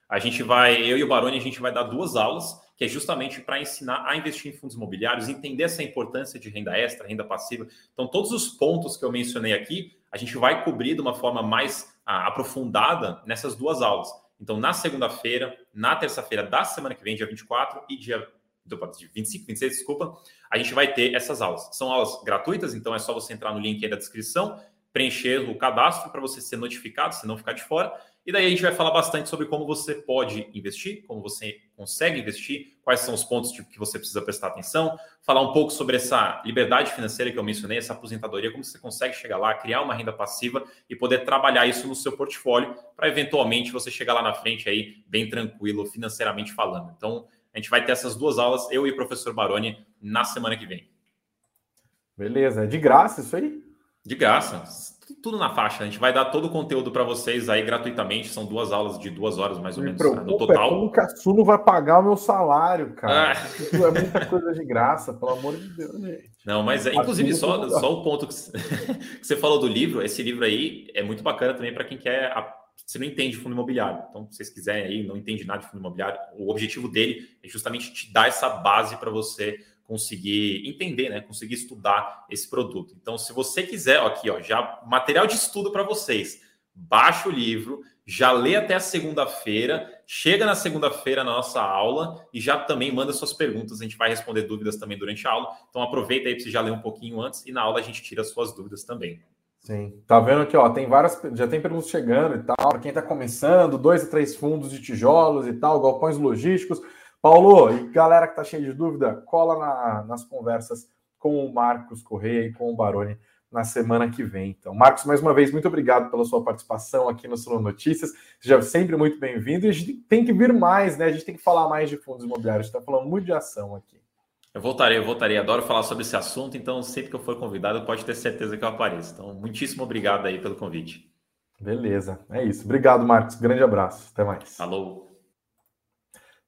Speaker 2: A gente vai, eu e o Baroni, a gente vai dar duas aulas, que é justamente para ensinar a investir em fundos imobiliários, entender essa importância de renda extra, renda passiva. Então, todos os pontos que eu mencionei aqui, a gente vai cobrir de uma forma mais aprofundada nessas duas aulas. Então, na segunda-feira, na terça-feira da semana que vem, dia 24 e dia de 25, 26, desculpa, a gente vai ter essas aulas. São aulas gratuitas, então é só você entrar no link aí da descrição, preencher o cadastro para você ser notificado, se não ficar de fora. E daí a gente vai falar bastante sobre como você pode investir, como você consegue investir, quais são os pontos que você precisa prestar atenção, falar um pouco sobre essa liberdade financeira que eu mencionei, essa aposentadoria, como você consegue chegar lá, criar uma renda passiva e poder trabalhar isso no seu portfólio para eventualmente você chegar lá na frente aí bem tranquilo financeiramente falando. Então, a gente vai ter essas duas aulas, eu e o professor Baroni, na semana que vem.
Speaker 1: Beleza, é de graça isso aí?
Speaker 2: De graça, tudo na faixa. A gente vai dar todo o conteúdo para vocês aí gratuitamente. São duas aulas de duas horas mais ou menos
Speaker 1: no total. É como que a Su não vai pagar o meu salário, cara? Ah. Isso é muita coisa de graça, pelo amor de Deus, gente.
Speaker 2: Não, mas é, inclusive só, só o ponto que você falou do livro, esse livro aí é muito bacana também para quem quer você não entende fundo imobiliário. Então, se vocês quiserem aí, não entende nada de fundo imobiliário, o objetivo dele é justamente te dar essa base para você conseguir entender, né? Conseguir estudar esse produto. Então, se você quiser, ó, aqui, ó, já material de estudo para vocês. Baixa o livro, já lê até a segunda-feira, chega na segunda-feira na nossa aula e já também manda suas perguntas. A gente vai responder dúvidas também durante a aula. Então aproveita aí para você já ler um pouquinho antes e na aula a gente tira suas dúvidas também.
Speaker 1: Sim, tá vendo aqui, ó, tem várias, já tem perguntas chegando e tal, para quem está começando, dois a três fundos de tijolos e tal, galpões logísticos. Paulo, e galera que está cheia de dúvida, cola na, nas conversas com o Marcos Correia e com o Baroni na semana que vem. Então, Marcos, mais uma vez, muito obrigado pela sua participação aqui no Solo Notícias. Seja sempre muito bem-vindo. E a gente tem que vir mais, né? A gente tem que falar mais de fundos imobiliários. A gente está falando muito de ação aqui.
Speaker 2: Eu voltarei, eu voltarei. Adoro falar sobre esse assunto, então sempre que eu for convidado, pode ter certeza que eu apareço. Então, muitíssimo obrigado aí pelo convite.
Speaker 1: Beleza, é isso. Obrigado, Marcos. Grande abraço. Até mais.
Speaker 2: Falou.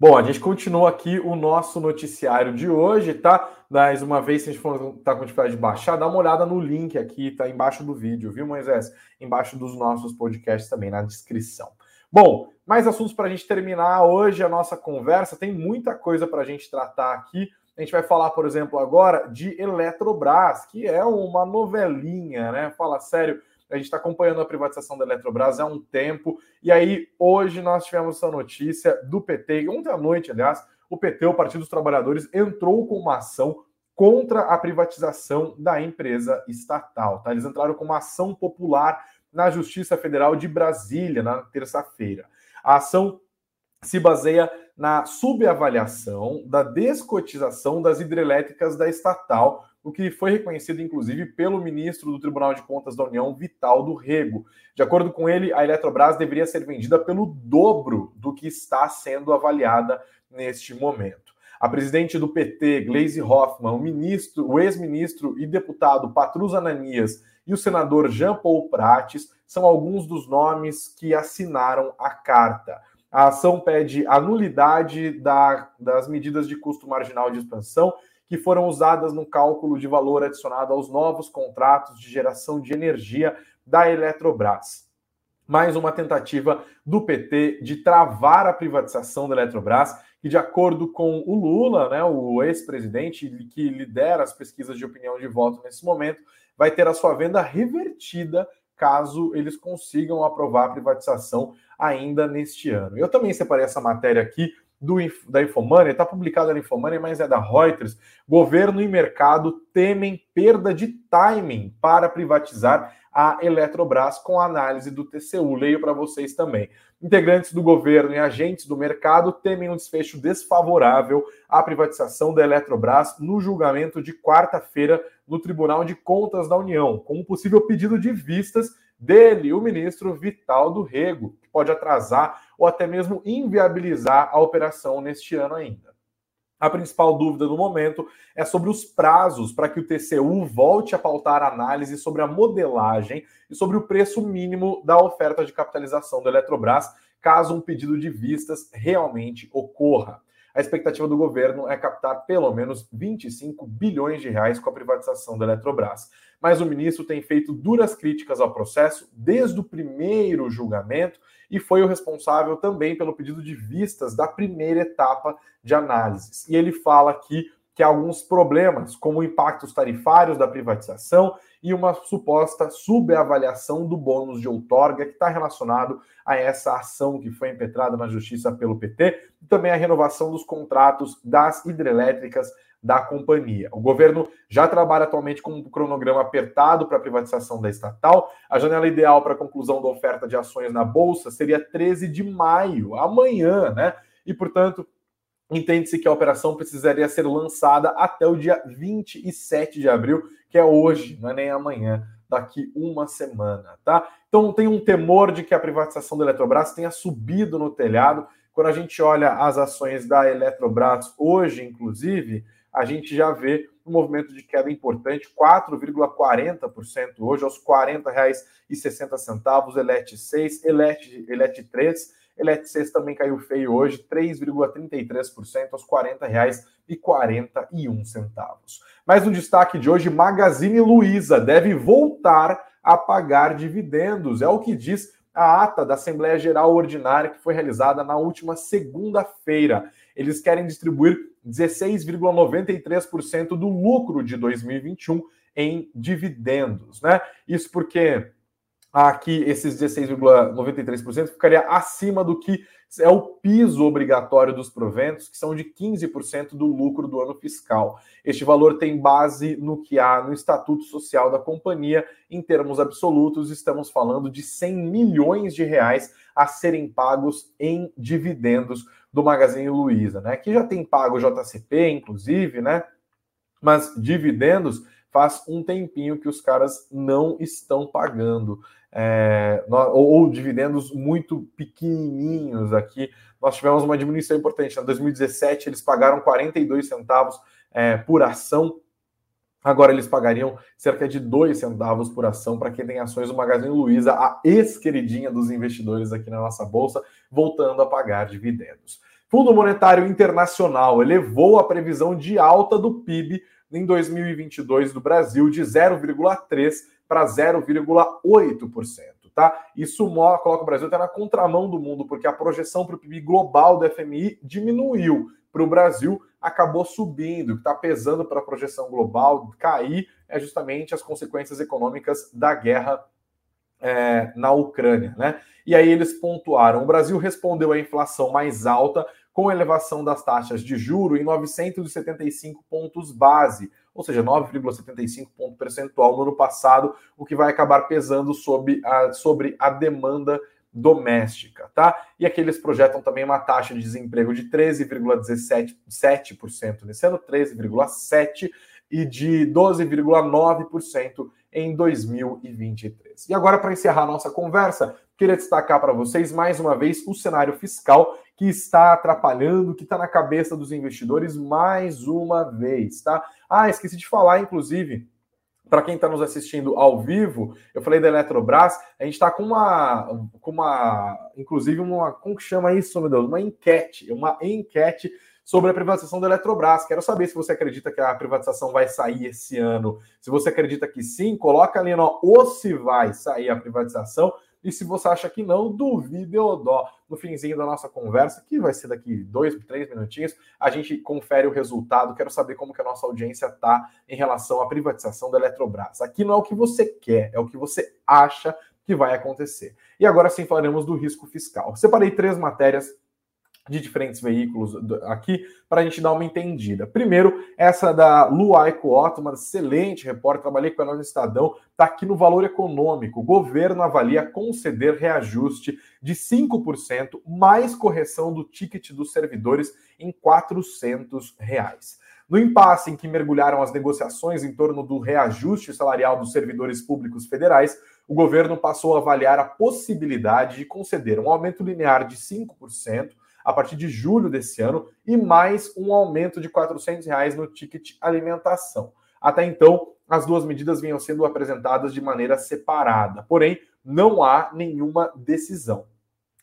Speaker 1: Bom, a gente continua aqui o nosso noticiário de hoje, tá? Mais uma vez, se a gente for tá com dificuldade de baixar, dá uma olhada no link aqui, tá embaixo do vídeo, viu, Moisés? Embaixo dos nossos podcasts também, na descrição. Bom, mais assuntos para a gente terminar hoje a nossa conversa. Tem muita coisa para a gente tratar aqui. A gente vai falar, por exemplo, agora de Eletrobras, que é uma novelinha, né? Fala sério a gente está acompanhando a privatização da Eletrobras há um tempo. E aí, hoje, nós tivemos essa notícia do PT. Ontem à noite, aliás, o PT, o Partido dos Trabalhadores, entrou com uma ação contra a privatização da empresa estatal. Tá? Eles entraram com uma ação popular na Justiça Federal de Brasília, na terça-feira. A ação se baseia na subavaliação da descotização das hidrelétricas da estatal o que foi reconhecido, inclusive, pelo ministro do Tribunal de Contas da União, Vital do Rego. De acordo com ele, a Eletrobras deveria ser vendida pelo dobro do que está sendo avaliada neste momento. A presidente do PT, Gleisi Hoffmann, o ministro, o ex-ministro e deputado Patrus Ananias e o senador Jean Paul Prates são alguns dos nomes que assinaram a carta. A ação pede a nulidade da, das medidas de custo marginal de expansão que foram usadas no cálculo de valor adicionado aos novos contratos de geração de energia da Eletrobras. Mais uma tentativa do PT de travar a privatização da Eletrobras, que, de acordo com o Lula, né, o ex-presidente que lidera as pesquisas de opinião de voto nesse momento, vai ter a sua venda revertida caso eles consigam aprovar a privatização ainda neste ano. Eu também separei essa matéria aqui do, da Infomania, está publicada na Infomania, mas é da Reuters. Governo e mercado temem perda de timing para privatizar a Eletrobras com a análise do TCU. Leio para vocês também. Integrantes do governo e agentes do mercado temem um desfecho desfavorável à privatização da Eletrobras no julgamento de quarta-feira no Tribunal de Contas da União, com um possível pedido de vistas dele, o ministro Vital do Rego, que pode atrasar ou até mesmo inviabilizar a operação neste ano ainda. A principal dúvida no momento é sobre os prazos para que o TCU volte a pautar análise sobre a modelagem e sobre o preço mínimo da oferta de capitalização da Eletrobras, caso um pedido de vistas realmente ocorra. A expectativa do governo é captar pelo menos 25 bilhões de reais com a privatização da Eletrobras. Mas o ministro tem feito duras críticas ao processo desde o primeiro julgamento e foi o responsável também pelo pedido de vistas da primeira etapa de análises. E ele fala aqui que alguns problemas, como impactos tarifários da privatização e uma suposta subavaliação do bônus de outorga, que está relacionado a essa ação que foi impetrada na justiça pelo PT, e também a renovação dos contratos das hidrelétricas da companhia. O governo já trabalha atualmente com um cronograma apertado para a privatização da estatal. A janela ideal para a conclusão da oferta de ações na Bolsa seria 13 de maio, amanhã, né? E, portanto, entende-se que a operação precisaria ser lançada até o dia 27 de abril, que é hoje, não é nem amanhã, daqui uma semana, tá? Então tem um temor de que a privatização da Eletrobras tenha subido no telhado. Quando a gente olha as ações da Eletrobras hoje, inclusive, a gente já vê um movimento de queda importante, 4,40% hoje, aos R$ 40,60, Elet 6, Elet, Elet 3, Elet 6 também caiu feio hoje, 3,33% aos R$ 40,41. Mas no destaque de hoje, Magazine Luiza deve voltar a pagar dividendos, é o que diz a ata da Assembleia Geral Ordinária que foi realizada na última segunda-feira. Eles querem distribuir 16,93% do lucro de 2021 em dividendos, né? Isso porque aqui esses 16,93% ficaria acima do que é o piso obrigatório dos proventos, que são de 15% do lucro do ano fiscal. Este valor tem base no que há no Estatuto Social da companhia. Em termos absolutos, estamos falando de 100 milhões de reais a serem pagos em dividendos do Magazine Luiza, né? Que já tem pago JCP, inclusive, né? Mas dividendos faz um tempinho que os caras não estão pagando é, ou, ou, dividendos muito pequenininhos aqui. Nós tivemos uma diminuição importante. Em 2017, eles pagaram 42 centavos é, por ação. Agora eles pagariam cerca de 2 centavos por ação para quem tem ações do Magazine Luiza, a ex-queridinha dos investidores aqui na nossa bolsa, voltando a pagar dividendos. Fundo Monetário Internacional elevou a previsão de alta do PIB em 2022 do Brasil de 0,3 para 0,8%. Tá? Isso coloca o Brasil até na contramão do mundo, porque a projeção para o PIB global do FMI diminuiu. Para o Brasil, acabou subindo. Que está pesando para a projeção global cair é justamente as consequências econômicas da guerra é, na Ucrânia. Né? E aí eles pontuaram: o Brasil respondeu à inflação mais alta com elevação das taxas de juro em 975 pontos base, ou seja, 9,75 ponto percentual no ano passado, o que vai acabar pesando sobre a, sobre a demanda doméstica, tá? E aqui eles projetam também uma taxa de desemprego de 13,17% nesse ano, 13,7% e de 12,9% em 2023. E agora, para encerrar nossa conversa, queria destacar para vocês mais uma vez o cenário fiscal que está atrapalhando, que está na cabeça dos investidores mais uma vez, tá? Ah, esqueci de falar, inclusive, para quem está nos assistindo ao vivo, eu falei da Eletrobras, a gente está com uma, com uma, inclusive uma, como que chama isso, meu Deus? Uma enquete, uma enquete sobre a privatização da Eletrobras. Quero saber se você acredita que a privatização vai sair esse ano. Se você acredita que sim, coloca ali no ou se vai sair a privatização. E se você acha que não, duvide ou dó. No finzinho da nossa conversa, que vai ser daqui dois, três minutinhos, a gente confere o resultado. Quero saber como que a nossa audiência está em relação à privatização da Eletrobras. Aqui não é o que você quer, é o que você acha que vai acontecer. E agora sim falaremos do risco fiscal. Separei três matérias de diferentes veículos aqui para a gente dar uma entendida. Primeiro, essa da Luaico Otto, uma excelente repórter, trabalhei com ela no Estadão, está aqui no valor econômico. O governo avalia conceder reajuste de 5% mais correção do ticket dos servidores em 400 reais. No impasse em que mergulharam as negociações em torno do reajuste salarial dos servidores públicos federais, o governo passou a avaliar a possibilidade de conceder um aumento linear de 5% a partir de julho desse ano e mais um aumento de 400 reais no ticket alimentação. Até então, as duas medidas vinham sendo apresentadas de maneira separada, porém, não há nenhuma decisão.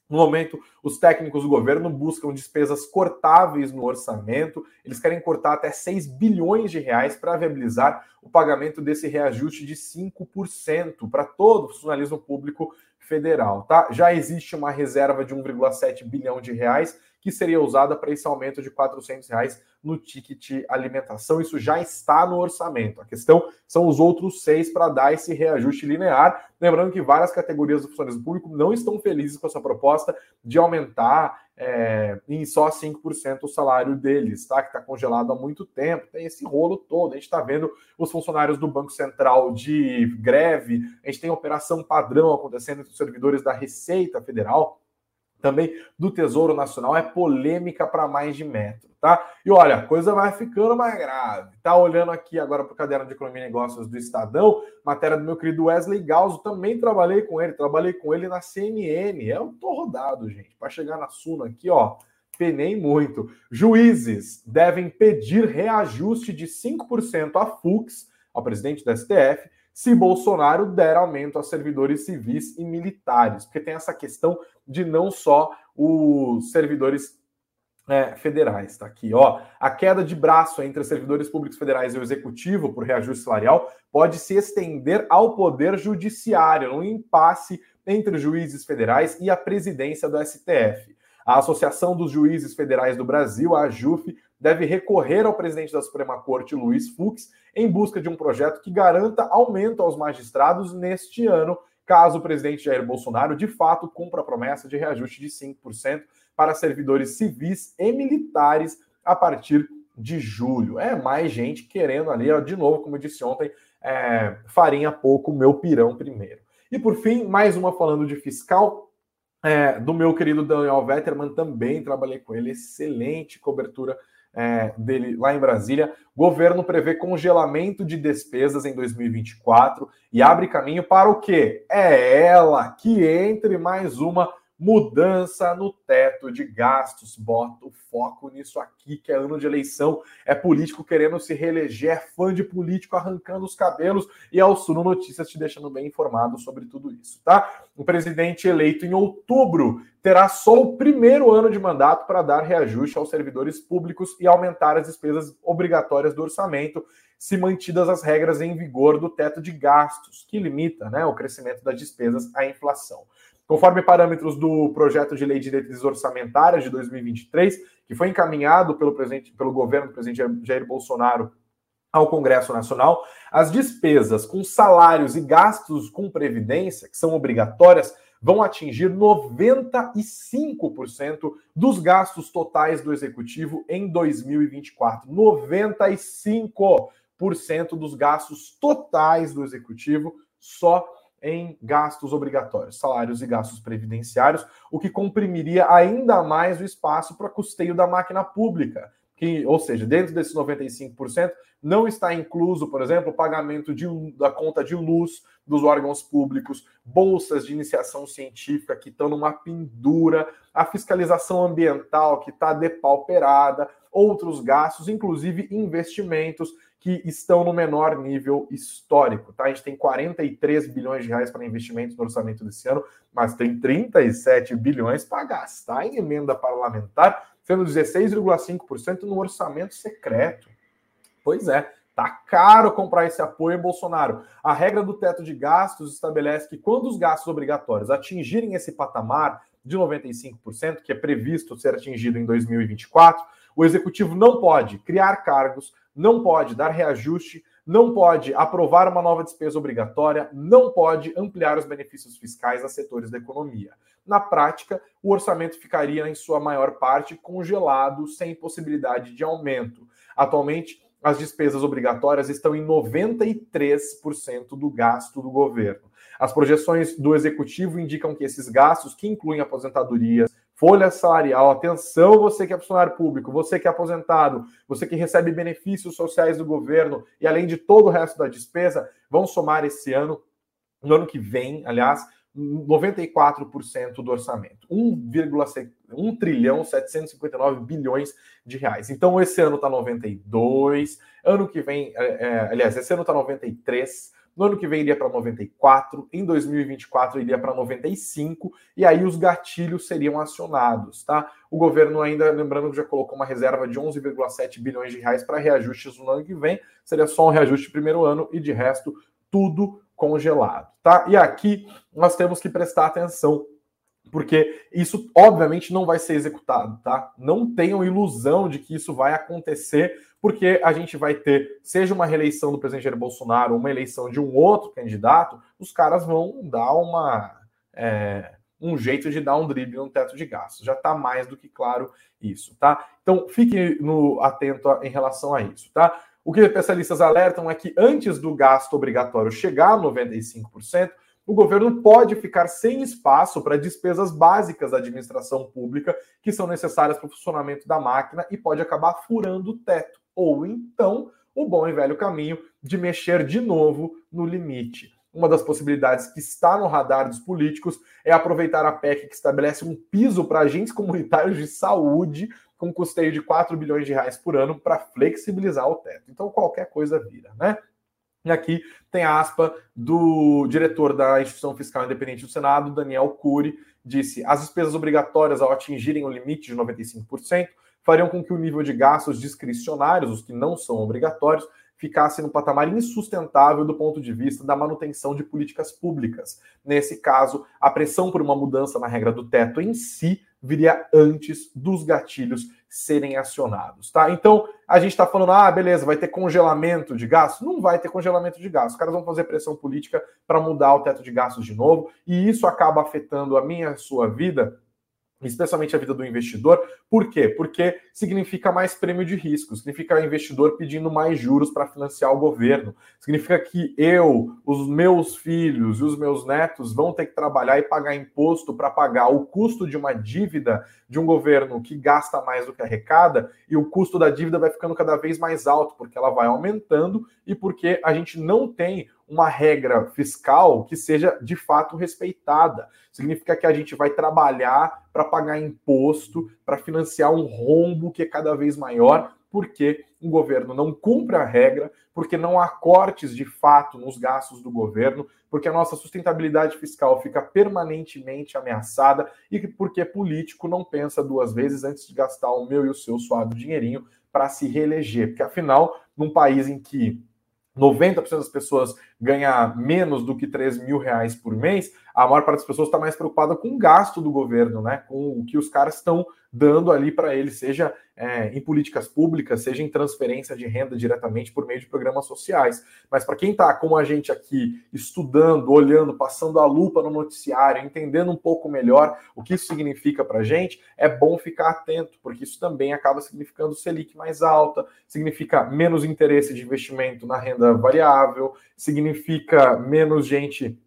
Speaker 1: No momento, os técnicos do governo buscam despesas cortáveis no orçamento. Eles querem cortar até 6 bilhões de reais para viabilizar o pagamento desse reajuste de 5% para todo o funcionalismo público federal, tá? Já existe uma reserva de 1,7 bilhão de reais que seria usada para esse aumento de 400 reais no ticket alimentação. Isso já está no orçamento. A questão são os outros seis para dar esse reajuste linear. Lembrando que várias categorias do funcionalismo público não estão felizes com essa proposta de aumentar é, em só 5% o salário deles, tá? Que está congelado há muito tempo. Tem esse rolo todo. A gente está vendo os funcionários do Banco Central de greve, a gente tem operação padrão acontecendo entre os servidores da Receita Federal também do Tesouro Nacional é polêmica para mais de metro, tá? E olha, a coisa vai ficando mais grave. Tá olhando aqui agora para o caderno de Economia e Negócios do Estadão, matéria do meu querido Wesley Galzo, também trabalhei com ele, trabalhei com ele na CNN. Eu tô rodado, gente. Para chegar na Suno aqui, ó, penei muito. Juízes devem pedir reajuste de 5% a Fux, ao presidente da STF, se Bolsonaro der aumento a servidores civis e militares, porque tem essa questão de não só os servidores é, federais. Tá aqui, ó. A queda de braço entre servidores públicos federais e o executivo por reajuste salarial pode se estender ao poder judiciário, um impasse entre juízes federais e a presidência do STF. A Associação dos Juízes Federais do Brasil, a AJUF, deve recorrer ao presidente da Suprema Corte, Luiz Fux, em busca de um projeto que garanta aumento aos magistrados neste ano, caso o presidente Jair Bolsonaro de fato cumpra a promessa de reajuste de 5% para servidores civis e militares a partir de julho. É mais gente querendo ali, ó, de novo, como eu disse ontem, é, farinha pouco, meu pirão primeiro. E por fim, mais uma falando de fiscal, é, do meu querido Daniel Vetterman, também trabalhei com ele, excelente cobertura é, dele lá em Brasília. Governo prevê congelamento de despesas em 2024 e abre caminho para o quê? É ela que entre mais uma mudança no teto de gastos. Bota o foco nisso aqui, que é ano de eleição, é político querendo se reeleger, é fã de político arrancando os cabelos e ao Suno Notícias te deixando bem informado sobre tudo isso, tá? O presidente eleito em outubro terá só o primeiro ano de mandato para dar reajuste aos servidores públicos e aumentar as despesas obrigatórias do orçamento, se mantidas as regras em vigor do teto de gastos, que limita né, o crescimento das despesas à inflação. Conforme parâmetros do projeto de lei de diretrizes orçamentárias de 2023, que foi encaminhado pelo, presidente, pelo governo do presidente Jair Bolsonaro ao Congresso Nacional, as despesas com salários e gastos com previdência, que são obrigatórias, vão atingir 95% dos gastos totais do executivo em 2024. 95% dos gastos totais do executivo só em gastos obrigatórios, salários e gastos previdenciários, o que comprimiria ainda mais o espaço para custeio da máquina pública. Que, ou seja, dentro desses 95%, não está incluso, por exemplo, o pagamento de, da conta de luz dos órgãos públicos, bolsas de iniciação científica que estão numa pendura, a fiscalização ambiental que está depauperada, outros gastos, inclusive investimentos que estão no menor nível histórico. Tá? A gente tem 43 bilhões de reais para investimentos no orçamento desse ano, mas tem 37 bilhões para gastar em emenda parlamentar, sendo 16,5% no orçamento secreto. Pois é, tá caro comprar esse apoio Bolsonaro. A regra do teto de gastos estabelece que quando os gastos obrigatórios atingirem esse patamar de 95%, que é previsto ser atingido em 2024, o executivo não pode criar cargos, não pode dar reajuste, não pode aprovar uma nova despesa obrigatória, não pode ampliar os benefícios fiscais a setores da economia. Na prática, o orçamento ficaria, em sua maior parte, congelado, sem possibilidade de aumento. Atualmente, as despesas obrigatórias estão em 93% do gasto do governo. As projeções do executivo indicam que esses gastos, que incluem aposentadorias, folha salarial. Atenção, você que é funcionário público, você que é aposentado, você que recebe benefícios sociais do governo e além de todo o resto da despesa, vão somar esse ano, no ano que vem, aliás, 94% do orçamento, 1, trilhão 759 bilhões de reais. Então esse ano está 92, ano que vem, é, é, aliás, esse ano está 93, no ano que vem iria para 94, em 2024 iria para 95, e aí os gatilhos seriam acionados, tá? O governo ainda, lembrando que já colocou uma reserva de 11,7 bilhões de reais para reajustes no ano que vem, seria só um reajuste primeiro ano e de resto tudo congelado, tá? E aqui nós temos que prestar atenção porque isso obviamente não vai ser executado, tá? Não tenham ilusão de que isso vai acontecer, porque a gente vai ter, seja uma reeleição do presidente Jair Bolsonaro ou uma eleição de um outro candidato, os caras vão dar uma é, um jeito de dar um drible no teto de gastos. Já está mais do que claro isso, tá? Então fique no atento a, em relação a isso, tá? O que especialistas alertam é que antes do gasto obrigatório chegar a 95%, o governo pode ficar sem espaço para despesas básicas da administração pública que são necessárias para o funcionamento da máquina e pode acabar furando o teto. Ou então, o bom e velho caminho de mexer de novo no limite. Uma das possibilidades que está no radar dos políticos é aproveitar a PEC que estabelece um piso para agentes comunitários de saúde com custeio de 4 bilhões de reais por ano para flexibilizar o teto. Então qualquer coisa vira, né? E aqui tem a aspa do diretor da Instituição Fiscal Independente do Senado, Daniel Cury, disse: as despesas obrigatórias, ao atingirem o limite de 95%, fariam com que o nível de gastos discricionários, os que não são obrigatórios, ficasse no patamar insustentável do ponto de vista da manutenção de políticas públicas. Nesse caso, a pressão por uma mudança na regra do teto em si viria antes dos gatilhos serem acionados, tá? Então, a gente está falando, ah, beleza, vai ter congelamento de gastos? Não vai ter congelamento de gastos. Os caras vão fazer pressão política para mudar o teto de gastos de novo, e isso acaba afetando a minha a sua vida especialmente a vida do investidor. Por quê? Porque significa mais prêmio de risco, significa o investidor pedindo mais juros para financiar o governo, significa que eu, os meus filhos e os meus netos vão ter que trabalhar e pagar imposto para pagar o custo de uma dívida de um governo que gasta mais do que arrecada, e o custo da dívida vai ficando cada vez mais alto, porque ela vai aumentando e porque a gente não tem uma regra fiscal que seja de fato respeitada. Significa que a gente vai trabalhar para pagar imposto, para financiar um rombo que é cada vez maior, porque o governo não cumpre a regra, porque não há cortes de fato nos gastos do governo, porque a nossa sustentabilidade fiscal fica permanentemente ameaçada e porque político não pensa duas vezes antes de gastar o meu e o seu suado dinheirinho para se reeleger. Porque afinal, num país em que 90% das pessoas ganha menos do que 3 mil reais por mês, a maior parte das pessoas está mais preocupada com o gasto do governo, né? Com o que os caras estão dando ali para eles, seja é, em políticas públicas, seja em transferência de renda diretamente por meio de programas sociais. Mas para quem está como a gente aqui, estudando, olhando, passando a lupa no noticiário, entendendo um pouco melhor o que isso significa para a gente, é bom ficar atento, porque isso também acaba significando Selic mais alta, significa menos interesse de investimento na renda variável, significa menos gente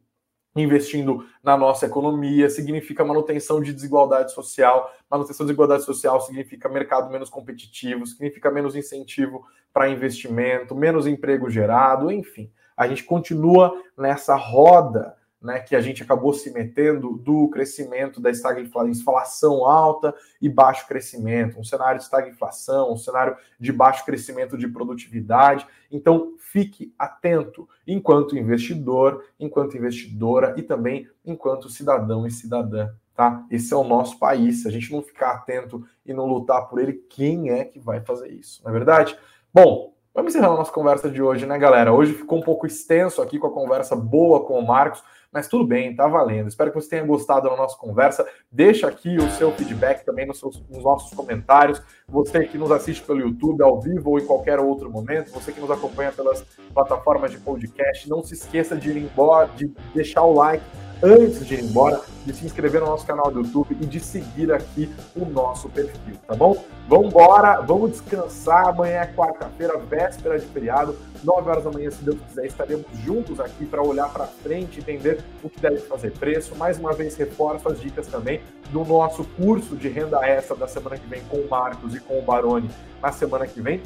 Speaker 1: investindo na nossa economia, significa manutenção de desigualdade social. Manutenção de desigualdade social significa mercado menos competitivo, significa menos incentivo para investimento, menos emprego gerado, enfim. A gente continua nessa roda né, que a gente acabou se metendo do crescimento da estagflação alta e baixo crescimento, um cenário de estagflação, um cenário de baixo crescimento de produtividade. Então, fique atento enquanto investidor, enquanto investidora e também enquanto cidadão e cidadã. Tá? Esse é o nosso país. Se a gente não ficar atento e não lutar por ele, quem é que vai fazer isso? Não é verdade? Bom, vamos encerrar a nossa conversa de hoje, né, galera? Hoje ficou um pouco extenso aqui com a conversa boa com o Marcos mas tudo bem, tá valendo. Espero que você tenha gostado da nossa conversa. Deixa aqui o seu feedback também nos, seus, nos nossos comentários. Você que nos assiste pelo YouTube, ao vivo ou em qualquer outro momento, você que nos acompanha pelas plataformas de podcast, não se esqueça de ir embora, de deixar o like antes de ir embora, de se inscrever no nosso canal do YouTube e de seguir aqui o nosso perfil, tá bom? Vamos embora, vamos descansar. Amanhã é quarta-feira, véspera de feriado, 9 horas da manhã, se Deus quiser, estaremos juntos aqui para olhar para frente, entender o que deve fazer preço. Mais uma vez, reforço as dicas também do nosso curso de renda extra da semana que vem com o Marcos e com o Baroni na semana que vem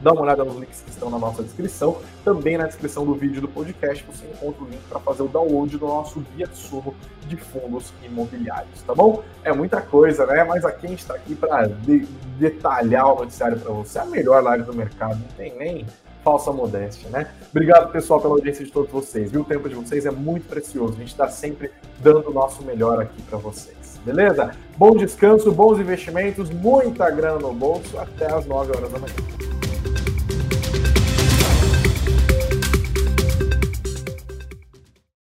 Speaker 1: dá uma olhada nos links que estão na nossa descrição. Também na descrição do vídeo do podcast você encontra o link para fazer o download do nosso guia de sumo de fundos imobiliários, tá bom? É muita coisa, né? Mas aqui a gente está aqui para de detalhar o noticiário para você. É a melhor live do mercado, não tem nem falsa modéstia, né? Obrigado, pessoal, pela audiência de todos vocês, viu? O tempo de vocês é muito precioso. A gente está sempre dando o nosso melhor aqui para vocês, beleza? Bom descanso, bons investimentos, muita grana no bolso. Até às 9 horas da manhã.